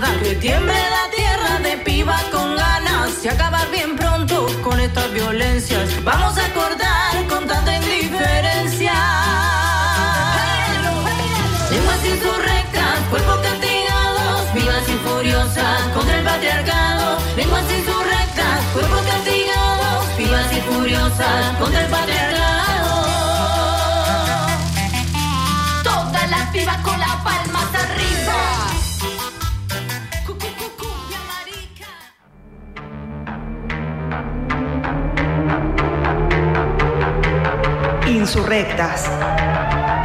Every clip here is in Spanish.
que tiemble la tierra de piba con ganas y acabar bien pronto con estas violencias. Vamos a cortar con tanta indiferencia. Lenguas insurrectas, cuerpos castigados, vivas y furiosas contra el patriarcado. Lenguas insurrectas, cuerpos castigados, vivas y furiosas contra el patriarcado. Insurrectas.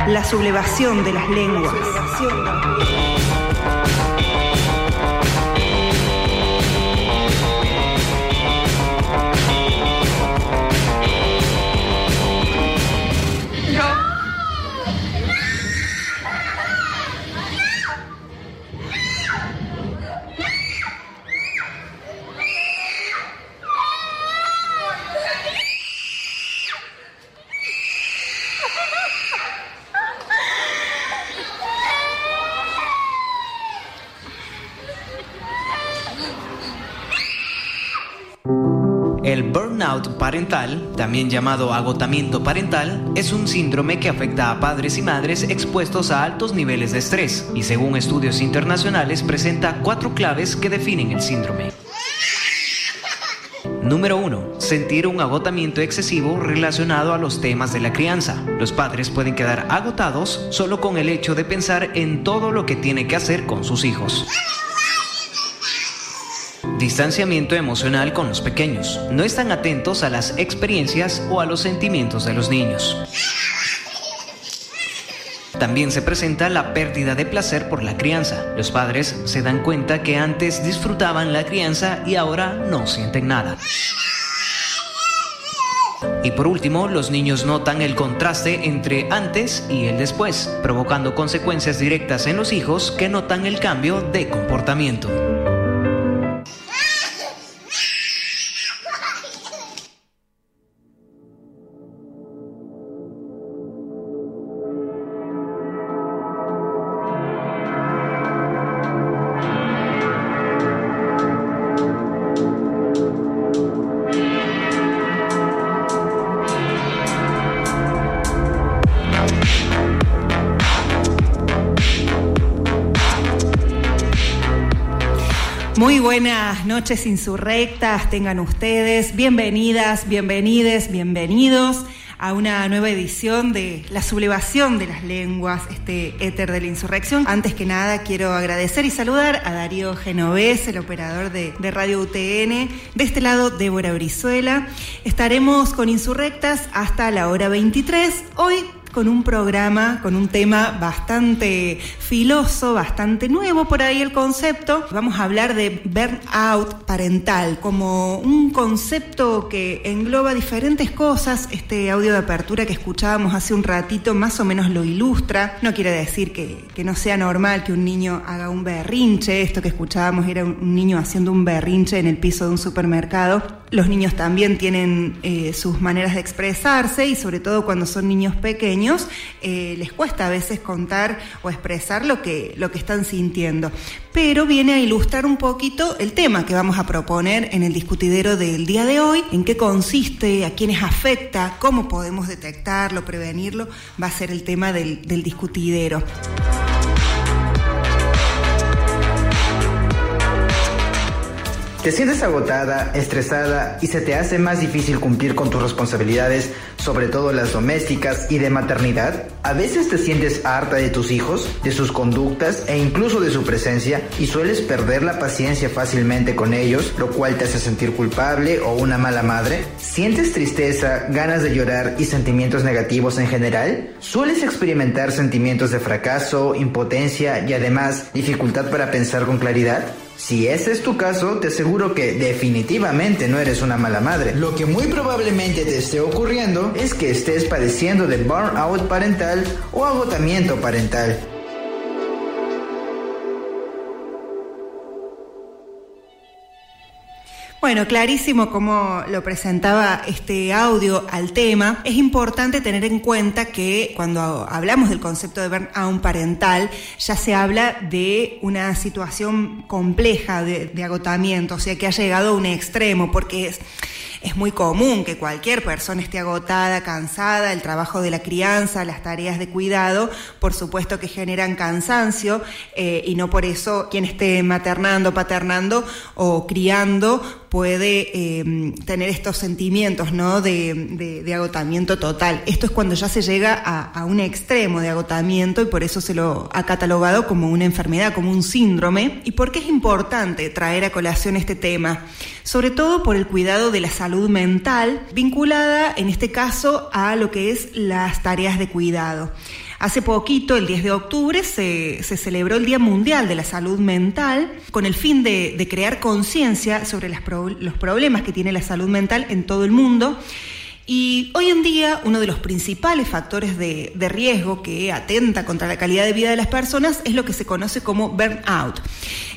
La sublevación de las lenguas. Parental, también llamado agotamiento parental, es un síndrome que afecta a padres y madres expuestos a altos niveles de estrés y según estudios internacionales presenta cuatro claves que definen el síndrome. Número 1. Sentir un agotamiento excesivo relacionado a los temas de la crianza. Los padres pueden quedar agotados solo con el hecho de pensar en todo lo que tiene que hacer con sus hijos. Distanciamiento emocional con los pequeños. No están atentos a las experiencias o a los sentimientos de los niños. También se presenta la pérdida de placer por la crianza. Los padres se dan cuenta que antes disfrutaban la crianza y ahora no sienten nada. Y por último, los niños notan el contraste entre antes y el después, provocando consecuencias directas en los hijos que notan el cambio de comportamiento. Muy buenas noches insurrectas, tengan ustedes. Bienvenidas, bienvenides, bienvenidos a una nueva edición de La sublevación de las lenguas, este éter de la insurrección. Antes que nada, quiero agradecer y saludar a Darío Genovés, el operador de, de Radio UTN. De este lado, Débora Brizuela. Estaremos con insurrectas hasta la hora 23. Hoy con un programa, con un tema bastante filoso, bastante nuevo por ahí el concepto. Vamos a hablar de burnout parental como un concepto que engloba diferentes cosas. Este audio de apertura que escuchábamos hace un ratito más o menos lo ilustra. No quiere decir que, no sea normal que un niño haga un berrinche. Esto que escuchábamos era un niño haciendo un berrinche en el piso de un supermercado. Los niños también tienen eh, sus maneras de expresarse y sobre todo cuando son niños eh, les cuesta a veces contar o expresar lo que, lo que están sintiendo. Pero viene a ilustrar un poquito el tema que vamos a proponer en el discutidero del día de hoy, en qué consiste, a quiénes afecta, cómo podemos detectarlo, prevenirlo, va a ser el tema del, del discutidero. ¿Te sientes agotada, estresada y se te hace más difícil cumplir con tus responsabilidades, sobre todo las domésticas y de maternidad? ¿A veces te sientes harta de tus hijos, de sus conductas e incluso de su presencia y sueles perder la paciencia fácilmente con ellos, lo cual te hace sentir culpable o una mala madre? ¿Sientes tristeza, ganas de llorar y sentimientos negativos en general? ¿Sueles experimentar sentimientos de fracaso, impotencia y además dificultad para pensar con claridad? Si ese es tu caso, te aseguro que definitivamente no eres una mala madre. Lo que muy probablemente te esté ocurriendo es que estés padeciendo de burnout parental o agotamiento parental. Bueno, clarísimo como lo presentaba este audio al tema. Es importante tener en cuenta que cuando hablamos del concepto de burnout parental, ya se habla de una situación compleja de, agotamiento, o sea que ha llegado a un extremo, porque es es muy común que cualquier persona esté agotada, cansada, el trabajo de la crianza, las tareas de cuidado, por supuesto que generan cansancio eh, y no por eso quien esté maternando, paternando o criando puede eh, tener estos sentimientos ¿no? De, agotamiento total. Esto es cuando ya se llega a, a, un extremo de agotamiento y por eso se lo ha catalogado como una enfermedad, como un síndrome. ¿Y por qué es importante traer a colación este tema? Sobre todo por el cuidado de la salud mental, vinculada en este caso a lo que es las tareas de cuidado. Hace poquito, el 10 de octubre, se, celebró el Día Mundial de la Salud Mental con el fin de, crear conciencia sobre los problemas que tiene la salud mental en todo el mundo. Y hoy en día uno de los principales factores de, de, riesgo que atenta contra la calidad de vida de las personas es lo que se conoce como burnout.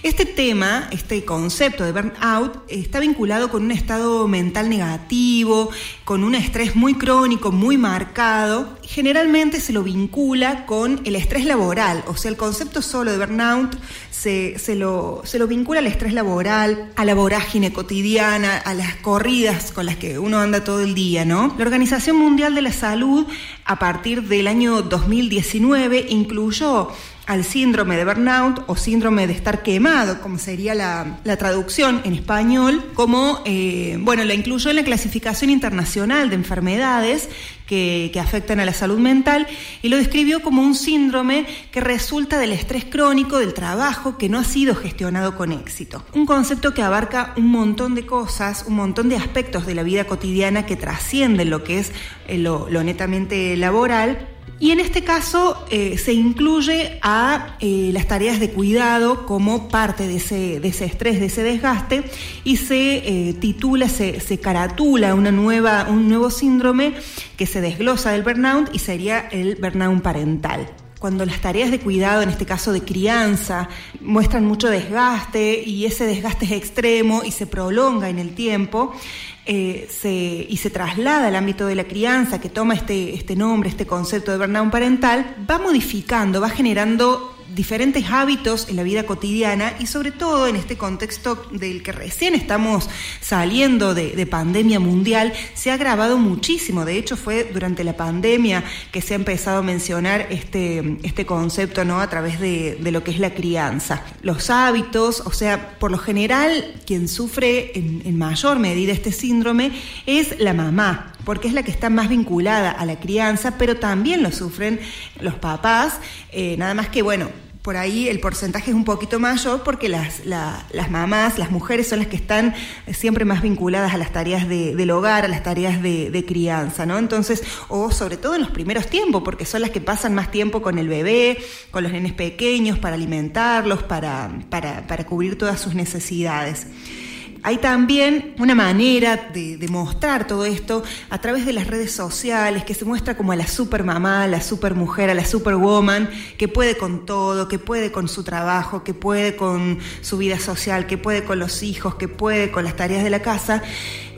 Este tema, este concepto de burnout, está vinculado con un estado mental negativo, con un estrés muy crónico, muy marcado. Generalmente se lo vincula con el estrés laboral, o sea, el concepto solo de burnout se, se, lo, se lo vincula al estrés laboral, a la vorágine cotidiana, a las corridas con las que uno anda todo el día, ¿no? La Organización Mundial de la Salud, a partir del año 2019, incluyó al síndrome de burnout o síndrome de estar quemado, como sería la, traducción en español, como, eh, bueno, la incluyó en la clasificación internacional de enfermedades que, que, afectan a la salud mental y lo describió como un síndrome que resulta del estrés crónico del trabajo que no ha sido gestionado con éxito. Un concepto que abarca un montón de cosas, un montón de aspectos de la vida cotidiana que trascienden lo que es eh, lo, lo netamente laboral y en este caso eh, se incluye a eh, las tareas de cuidado como parte de ese, de ese estrés, de ese desgaste, y se eh, titula, se, se, caratula una nueva, un nuevo síndrome que se desglosa del burnout y sería el burnout parental. Cuando las tareas de cuidado, en este caso de crianza, muestran mucho desgaste y ese desgaste es extremo y se prolonga en el tiempo, eh, se, y se traslada al ámbito de la crianza, que toma este, este nombre, este concepto de burnout parental, va modificando, va generando diferentes hábitos en la vida cotidiana y sobre todo en este contexto del que recién estamos saliendo de, pandemia mundial, se ha agravado muchísimo. De hecho, fue durante la pandemia que se ha empezado a mencionar este, este concepto ¿no? a través de, lo que es la crianza. Los hábitos, o sea, por lo general, quien sufre en mayor medida este síndrome es la mamá, porque es la que está más vinculada a la crianza, pero también lo sufren los papás, eh, nada más que, bueno, por ahí el porcentaje es un poquito mayor porque las, las mamás, las mujeres son las que están siempre más vinculadas a las tareas del hogar, a las tareas de, crianza, ¿no? Entonces, o sobre todo en los primeros tiempos, porque son las que pasan más tiempo con el bebé, con los nenes pequeños, para alimentarlos, para, para, para cubrir todas sus necesidades. Hay también una manera de, mostrar todo esto a través de las redes sociales, que se muestra como a la super mamá, a la super mujer, a la superwoman, que puede con todo, que puede con su trabajo, que puede con su vida social, que puede con los hijos, que puede con las tareas de la casa.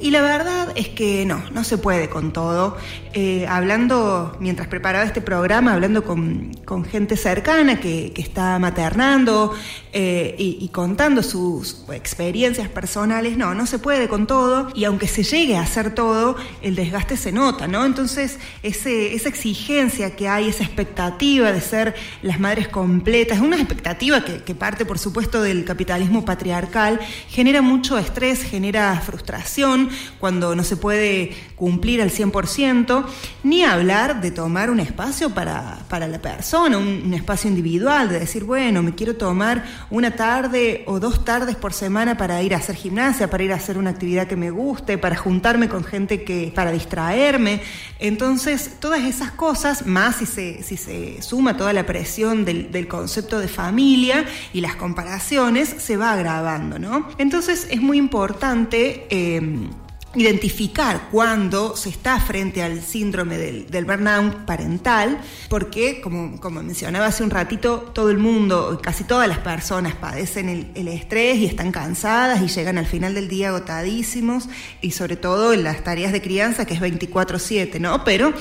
Y la verdad es que no, no se puede con todo. Eh, hablando, mientras preparaba este programa, hablando con, gente cercana que, está maternando eh, y, contando sus experiencias personales, no, no se puede con todo. Y aunque se llegue a hacer todo, el desgaste se nota, ¿no? Entonces, esa exigencia que hay, esa expectativa de ser las madres completas, una expectativa que, parte, por supuesto, del capitalismo patriarcal, genera mucho estrés, genera frustración cuando no se puede cumplir al 100%, ni hablar de tomar un espacio para, la persona, un, espacio individual, de decir, bueno, me quiero tomar una tarde o dos tardes por semana para ir a hacer gimnasia, para ir a hacer una actividad que me guste, para juntarme con gente que, para distraerme. Entonces, todas esas cosas, más si se, si se suma toda la presión del, concepto de familia y las comparaciones, se va agravando, ¿no? Entonces, es muy importante... Eh, identificar cuando se está frente al síndrome del, burnout parental, porque como, como, mencionaba hace un ratito, todo el mundo, casi todas las personas padecen el, estrés y están cansadas y llegan al final del día agotadísimos y sobre todo en las tareas de crianza que es 24/7, ¿no? Pero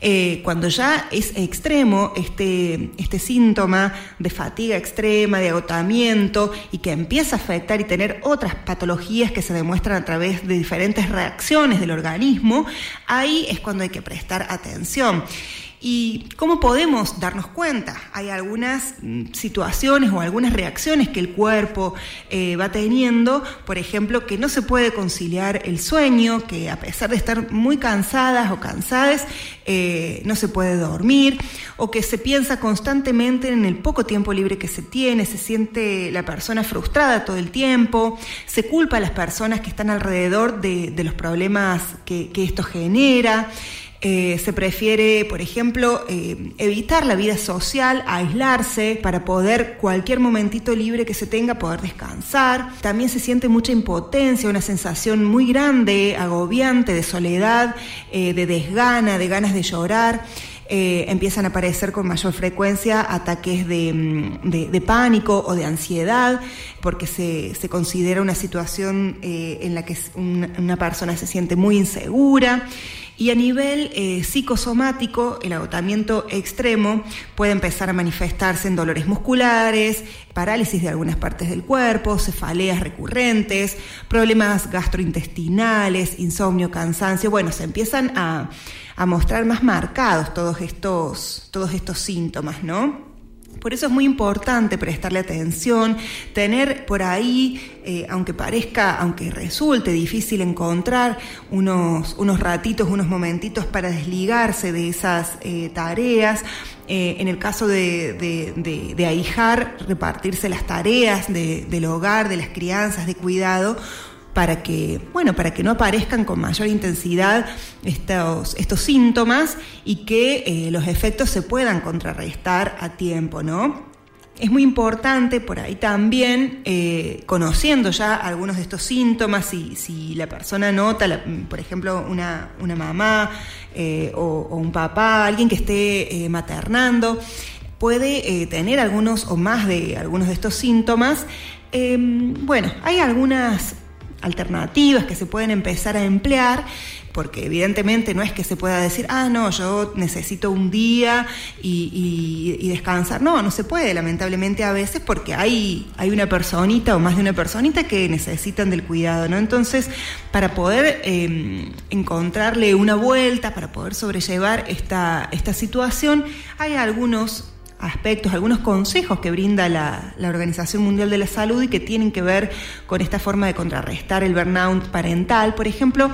eh, cuando ya es extremo este, este síntoma de fatiga extrema, de agotamiento y que empieza a afectar y tener otras patologías que se demuestran a través de diferentes reacciones del organismo, ahí es cuando hay que prestar atención. ¿Y cómo podemos darnos cuenta? Hay algunas mm, situaciones o algunas reacciones que el cuerpo eh, va teniendo, por ejemplo, que no se puede conciliar el sueño, que a pesar de estar muy cansadas o cansadas, eh, no se puede dormir, o que se piensa constantemente en el poco tiempo libre que se tiene, se siente la persona frustrada todo el tiempo, se culpa a las personas que están alrededor de, los problemas que esto genera. Eh, se prefiere, por ejemplo, eh, evitar la vida social, aislarse para poder cualquier momentito libre que se tenga poder descansar. También se siente mucha impotencia, una sensación muy grande, agobiante de soledad, eh, de desgana, de ganas de llorar. empiezan a aparecer con mayor frecuencia ataques de, mm, pánico o de ansiedad, porque se, considera una situación en la que una persona se siente muy insegura. Y a nivel eh, psicosomático, el agotamiento extremo puede empezar a manifestarse en dolores musculares, parálisis de algunas partes del cuerpo, cefaleas recurrentes, problemas gastrointestinales, insomnio, cansancio. Bueno, se empiezan a, a mostrar más marcados todos estos, todos estos síntomas, ¿no? Por eso es muy importante prestarle atención, tener por ahí, eh, aunque parezca, aunque resulte difícil encontrar unos, unos ratitos, unos momentitos para desligarse de esas eh, tareas. Eh, en el caso de, de, de, ahijar, repartirse las tareas del hogar, de las crianzas, de cuidado, para que, bueno, para que no aparezcan con mayor intensidad estos, estos síntomas y que eh, los efectos se puedan contrarrestar a tiempo, ¿no? Es muy importante por ahí también, eh, conociendo ya algunos de estos síntomas, si, si la persona nota, por ejemplo, una, mamá eh, o, un papá, alguien que esté maternando, puede tener algunos o más de algunos de estos síntomas. bueno, hay algunas alternativas que se pueden empezar a emplear, porque evidentemente no es que se pueda decir, ah, no, yo necesito un día y, descansar. No, no se puede, lamentablemente a veces, porque hay, hay una personita o más de una personita que necesitan del cuidado, ¿no? Entonces, para poder em, encontrarle una vuelta, para poder sobrellevar esta, esta situación, hay algunos aspectos, algunos consejos que brinda la, Organización Mundial de la Salud y que tienen que ver con esta forma de contrarrestar el burnout parental. Por ejemplo,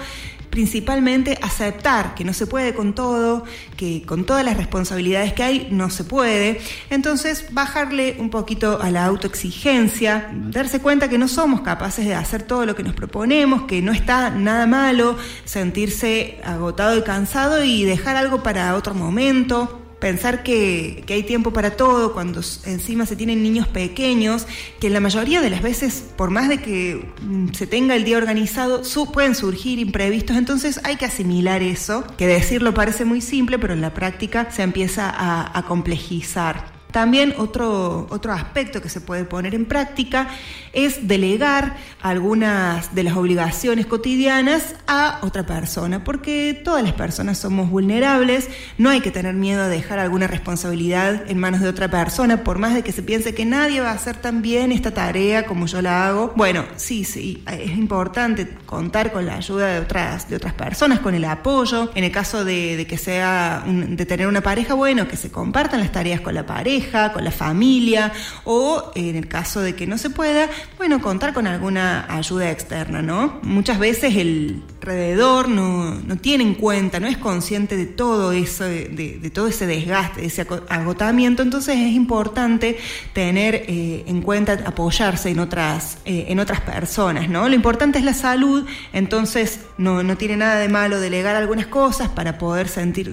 principalmente aceptar que no se puede con todo, que con todas las responsabilidades que hay no se puede. Entonces, bajarle un poquito a la autoexigencia, darse cuenta que no somos capaces de hacer todo lo que nos proponemos, que no está nada malo sentirse agotado y cansado y dejar algo para otro momento pensar que, hay tiempo para todo, cuando encima se tienen niños pequeños, que la mayoría de las veces, por más de que mm, se tenga el día organizado, pueden surgir imprevistos, entonces hay que asimilar eso, que decirlo parece muy simple, pero en la práctica se empieza a complejizar. También otro, otro aspecto que se puede poner en práctica es delegar algunas de las obligaciones cotidianas a otra persona, porque todas las personas somos vulnerables, no hay que tener miedo a dejar alguna responsabilidad en manos de otra persona, por más de que se piense que nadie va a hacer tan bien esta tarea como yo la hago. Bueno, sí, sí, es importante contar con la ayuda de otras, de otras personas, con el apoyo. En el caso de, que sea, de tener una pareja, bueno, que se compartan las tareas con la pareja con la familia o en el caso de que no se pueda, bueno, contar con alguna ayuda externa, ¿no? Muchas veces el alrededor no, tiene en cuenta, no es consciente de todo eso, de, todo ese desgaste, de ese agotamiento, entonces es importante tener eh, en cuenta apoyarse en otras, eh, en otras personas, ¿no? Lo importante es la salud, entonces no, tiene nada de malo delegar algunas cosas para poder sentir,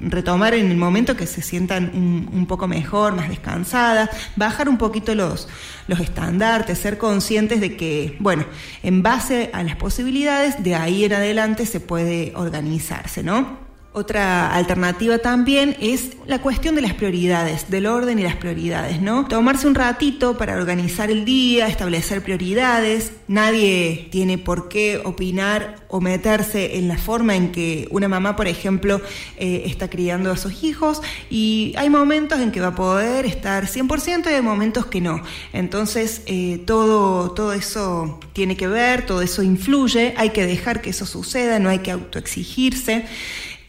retomar en el momento que se sientan un, un poco mejor mejor, más descansadas, bajar un poquito los, los estandartes, ser conscientes de que, bueno, en base a las posibilidades, de ahí en adelante se puede organizarse, ¿no? Otra alternativa también es la cuestión de las prioridades, del orden y las prioridades, ¿no? Tomarse un ratito para organizar el día, establecer prioridades. Nadie tiene por qué opinar o meterse en la forma en que una mamá, por ejemplo, eh, está criando a sus hijos y hay momentos en que va a poder estar 100% y hay momentos que no. Entonces, eh, todo, todo eso tiene que ver, todo eso influye, hay que dejar que eso suceda, no hay que autoexigirse.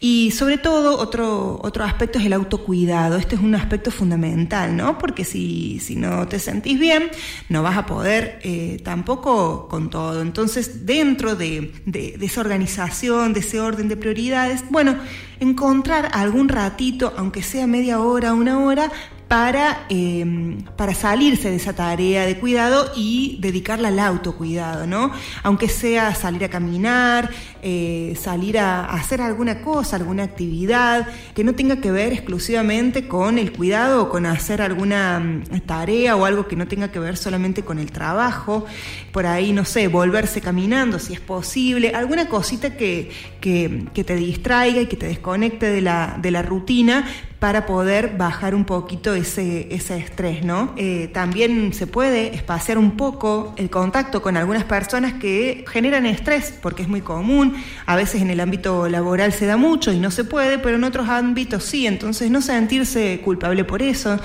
Y sobre todo, otro, otro aspecto es el autocuidado. Este es un aspecto fundamental, ¿no? Porque si, si no te sentís bien, no vas a poder eh, tampoco con todo. Entonces, dentro de, de, esa organización, de ese orden de prioridades, bueno, encontrar algún ratito, aunque sea media hora, una hora, para, em, para salirse de esa tarea de cuidado y dedicarla al autocuidado, ¿no? Aunque sea salir a caminar, eh, salir a, hacer alguna cosa, alguna actividad que no tenga que ver exclusivamente con el cuidado o con hacer alguna mm, tarea o algo que no tenga que ver solamente con el trabajo. Por ahí, no sé, volverse caminando si es posible, alguna cosita que, que, que te distraiga y que te desconecte de la, de la rutina, para poder bajar un poquito ese, ese estrés, ¿no? Eh, también se puede espaciar un poco el contacto con algunas personas que generan estrés, porque es muy común, a veces en el ámbito laboral se da mucho y no se puede, pero en otros ámbitos sí, entonces no sentirse culpable por eso,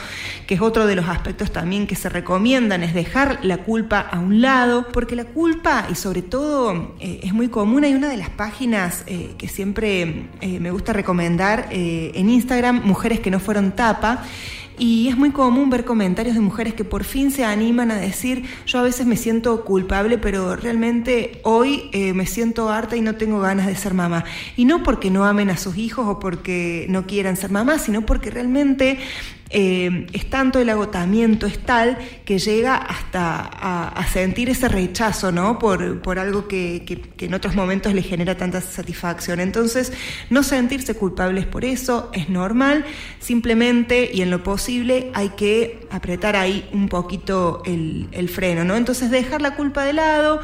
que es otro de los aspectos también que se recomiendan, es dejar la culpa a un lado, porque la culpa, y sobre todo eh, es muy común, hay una de las páginas eh, que siempre me gusta recomendar en Instagram, mujeres que no fueron tapa. Y es muy común ver comentarios de mujeres que por fin se animan a decir, yo a veces me siento culpable, pero realmente hoy eh, me siento harta y no tengo ganas de ser mamá. Y no porque no amen a sus hijos o porque no quieran ser mamá, sino porque realmente eh, es tanto el agotamiento, es tal que llega hasta a, sentir ese rechazo, ¿no? Por, por algo que, en otros momentos le genera tanta satisfacción. Entonces, no sentirse culpables por eso es normal, simplemente y en lo posible hay que apretar ahí un poquito el, el freno, ¿no? Entonces, dejar la culpa de lado.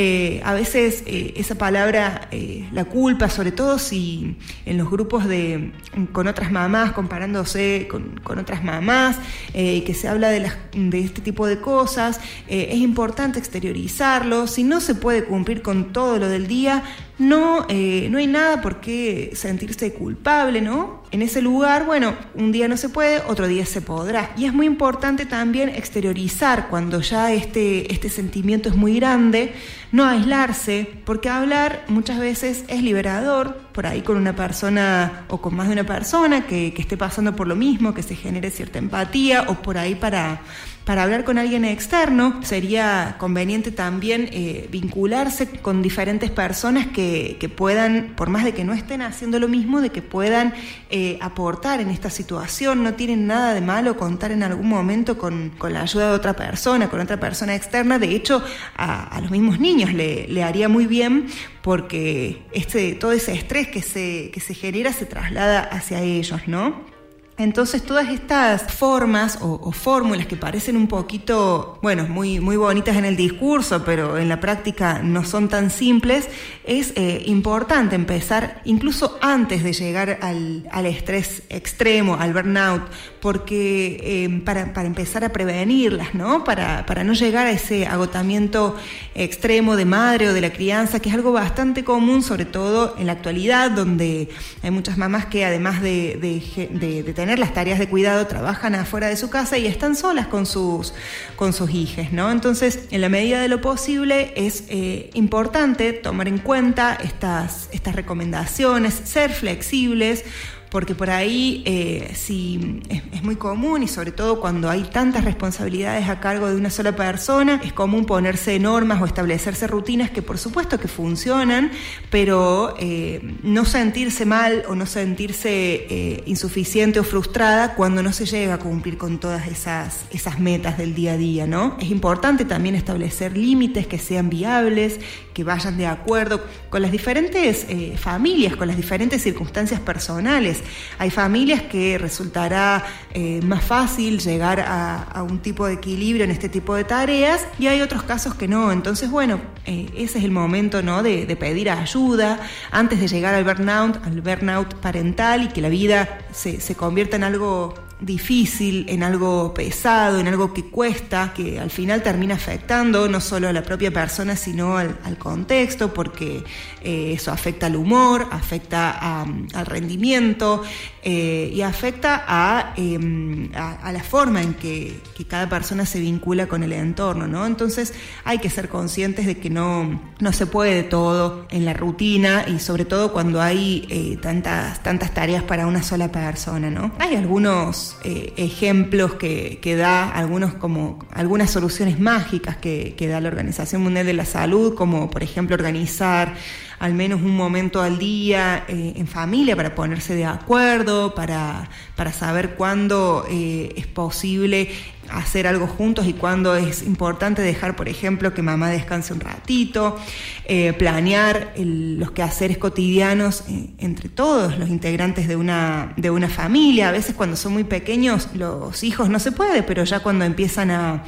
Eh, a veces eh, esa palabra, eh, la culpa, sobre todo si en los grupos de, con otras mamás, comparándose con, con otras mamás, que se habla de, las, de, este tipo de cosas, es importante exteriorizarlo. Si no se puede cumplir con todo lo del día, no, no hay nada por qué sentirse culpable, ¿no? En ese lugar, bueno, un día no se puede, otro día se podrá. Y es muy importante también exteriorizar cuando ya este, este sentimiento es muy grande, no aislarse, porque hablar muchas veces es liberador, por ahí con una persona o con más de una persona que, que esté pasando por lo mismo, que se genere cierta empatía, o por ahí para para hablar con alguien externo sería conveniente también eh, vincularse con diferentes personas que, puedan, por más de que no estén haciendo lo mismo, de que puedan eh, aportar en esta situación. No tienen nada de malo contar en algún momento con, la ayuda de otra persona, con otra persona externa. De hecho, a, los mismos niños le, le, haría muy bien porque este, todo ese estrés que se, que se genera se traslada hacia ellos, ¿no? Entonces todas estas formas o, fórmulas que parecen un poquito, bueno, muy, muy bonitas en el discurso, pero en la práctica no son tan simples, es eh, importante empezar incluso antes de llegar al, estrés extremo, al burnout, porque em, para, empezar a prevenirlas, ¿no? Para, para no llegar a ese agotamiento extremo de madre o de la crianza, que es algo bastante común, sobre todo en la actualidad, donde hay muchas mamás que además de, de tener las tareas de cuidado, trabajan afuera de su casa y están solas con sus, con sus hijos, ¿no? Entonces, en la medida de lo posible, es eh, importante tomar en cuenta estas, estas recomendaciones, ser flexibles, porque por ahí eh, si es, muy común y sobre todo cuando hay tantas responsabilidades a cargo de una sola persona, es común ponerse normas o establecerse rutinas que por supuesto que funcionan, pero eh, no sentirse mal o no sentirse eh, insuficiente o frustrada cuando no se llega a cumplir con todas esas, esas metas del día a día, ¿no? Es importante también establecer límites que sean viables, que vayan de acuerdo con las diferentes eh, familias, con las diferentes circunstancias personales. Hay familias que resultará eh, más fácil llegar a, un tipo de equilibrio en este tipo de tareas y hay otros casos que no. Entonces, bueno, ese es el momento ¿no? de, de pedir ayuda antes de llegar al burnout, al burnout parental y que la vida se, se convierta en algo difícil, en algo pesado, en algo que cuesta, que al final termina afectando no solo a la propia persona, sino al, contexto, porque eh, eso afecta al humor, afecta al rendimiento eh, y afecta em, a, a, la forma en que, cada persona se vincula con el entorno. ¿no? Entonces hay que ser conscientes de que no, no se puede todo en la rutina y sobre todo cuando hay eh, tantas, tantas tareas para una sola persona. ¿no? Hay algunos eh, ejemplos que, da, algunos como algunas soluciones mágicas que, da la Organización Mundial de la Salud, como por ejemplo organizar al menos un momento al día eh, en familia para ponerse de acuerdo, para, para saber cuándo eh, es posible hacer algo juntos y cuándo es importante dejar, por ejemplo, que mamá descanse un ratito, eh, planear los quehaceres cotidianos eh, entre todos los integrantes de una, de una familia. A veces cuando son muy pequeños los hijos no se puede, pero ya cuando empiezan a,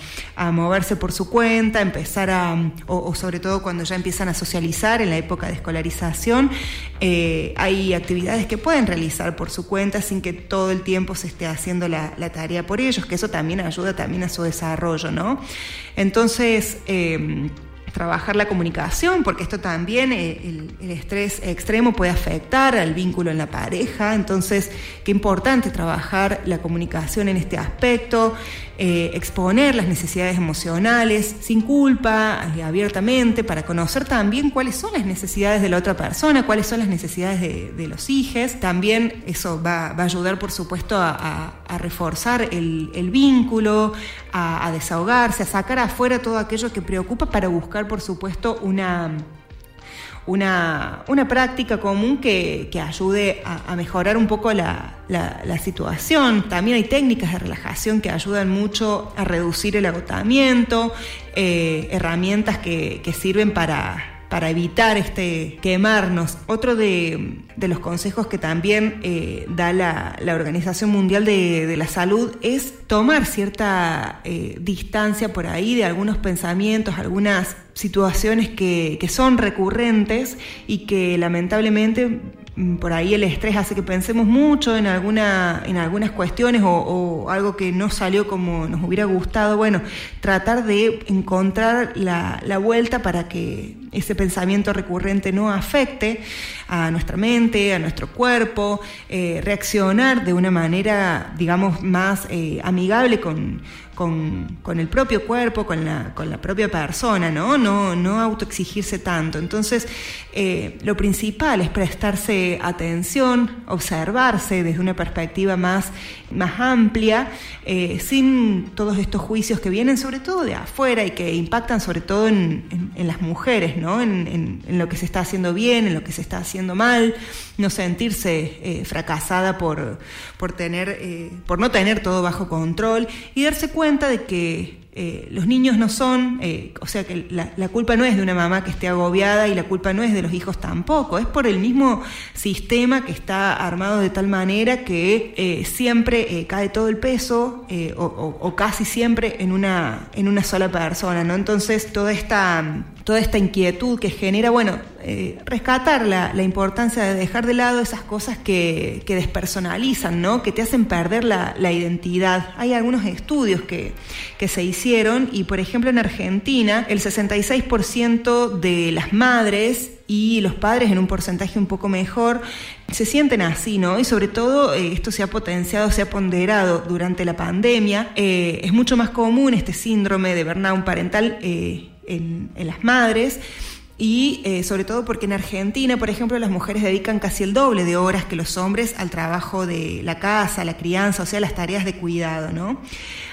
moverse por su cuenta, empezar a, o, sobre todo cuando ya empiezan a socializar en la época de escolarización, eh, hay actividades que pueden realizar por su cuenta sin que todo el tiempo se esté haciendo la tarea por ellos, que eso también ayuda también a su desarrollo, ¿no? Entonces, em, trabajar la comunicación, porque esto también, eh, el, estrés extremo puede afectar al vínculo en la pareja, entonces qué importante trabajar la comunicación en este aspecto, eh, exponer las necesidades emocionales sin culpa, y abiertamente, para conocer también cuáles son las necesidades de la otra persona, cuáles son las necesidades de, los hijos. También eso va, a ayudar, por supuesto, a, reforzar el, vínculo, a desahogarse, a sacar afuera todo aquello que preocupa para buscar, por supuesto, una una, práctica común que, ayude a, mejorar un poco la, situación. También hay técnicas de relajación que ayudan mucho a reducir el agotamiento, eh, herramientas que sirven para para evitar este quemarnos. Otro de, los consejos que también eh, da la, Organización Mundial de, la Salud es tomar cierta eh, distancia por ahí de algunos pensamientos, algunas situaciones que, son recurrentes y que lamentablemente Mm, por ahí el estrés hace que pensemos mucho en, alguna, en algunas cuestiones o, algo que no salió como nos hubiera gustado. Bueno, tratar de encontrar la, vuelta para que ese pensamiento recurrente no afecte a nuestra mente, a nuestro cuerpo, eh, reaccionar de una manera, digamos, más eh, amigable con, con, el propio cuerpo, con la, con la propia persona, ¿no? No, no autoexigirse tanto. Entonces, eh, lo principal es prestarse atención, observarse desde una perspectiva más, más amplia, sin todos estos juicios que vienen sobre todo de afuera y que impactan sobre todo en, las mujeres, En, lo que se está haciendo bien, en lo que se está haciendo mal, no sentirse eh, fracasada por, por, tener, por no tener todo bajo control y darse cuenta de que eh, los niños no son, eh, o sea que la, culpa no es de una mamá que esté agobiada y la culpa no es de los hijos tampoco, es por el mismo sistema que está armado de tal manera que eh, siempre cae todo el peso o, casi siempre en una, en una sola persona, ¿no? Entonces toda esta, toda esta inquietud que genera, bueno, rescatar la, importancia de dejar de lado esas cosas que, despersonalizan, ¿no? Que te hacen perder la, la identidad. Hay algunos estudios que, que se hicieron y por ejemplo en Argentina el 66% de las madres y los padres en un porcentaje un poco mejor se sienten así, ¿no? Y sobre todo eh, esto se ha potenciado, se ha ponderado durante la pandemia. Eh, es mucho más común este síndrome de burnout parental eh, en, las madres y eh, sobre todo porque en Argentina, por ejemplo, las mujeres dedican casi el doble de horas que los hombres al trabajo de la casa, la crianza, o sea, las tareas de cuidado, ¿no?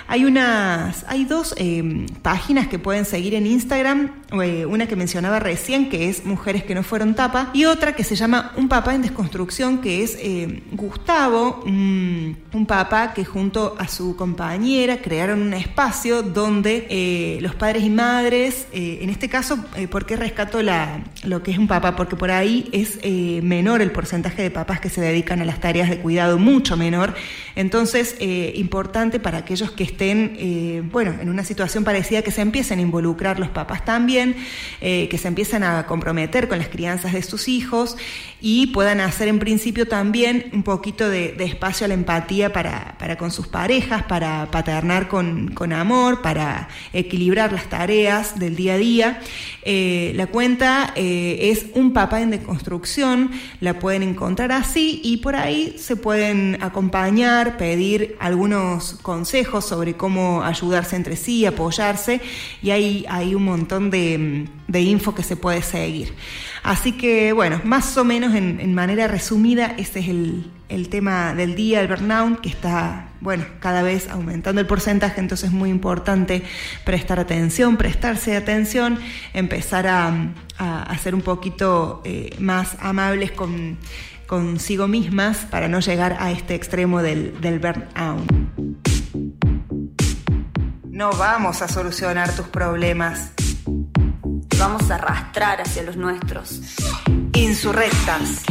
Hay unas, hay dos eh, páginas que pueden seguir en Instagram, eh, una que mencionaba recién, que es Mujeres que no fueron tapa, y otra que se llama Un papá en desconstrucción, que es eh, Gustavo, un, papá que junto a su compañera crearon un espacio donde los padres y madres, en este caso, ¿por qué rescato la, lo que es un papá? Porque por ahí es menor el porcentaje de papás que se dedican a las tareas de cuidado, mucho menor. Entonces, importante para aquellos que estén, eh, bueno, en una situación parecida, que se empiecen a involucrar los papás también, eh, que se empiecen a comprometer con las crianzas de sus hijos y puedan hacer en principio también un poquito de, espacio a la empatía para, con sus parejas, para paternar con, amor, para equilibrar las tareas del día a día. Eh, la cuenta es un papá en deconstrucción, la pueden encontrar así y por ahí se pueden acompañar, pedir algunos consejos sobre cómo ayudarse entre sí, apoyarse, y hay, hay un montón de, info que se puede seguir. Así que, bueno, más o menos en, manera resumida, ese es el, tema del día, el burnout, que está, bueno, cada vez aumentando el porcentaje, entonces es muy importante prestar atención, prestarse atención, empezar a, a, ser un poquito eh, más amables con consigo mismas para no llegar a este extremo del, del burnout. No vamos a solucionar tus problemas. Te vamos a arrastrar hacia los nuestros. Insurrectas.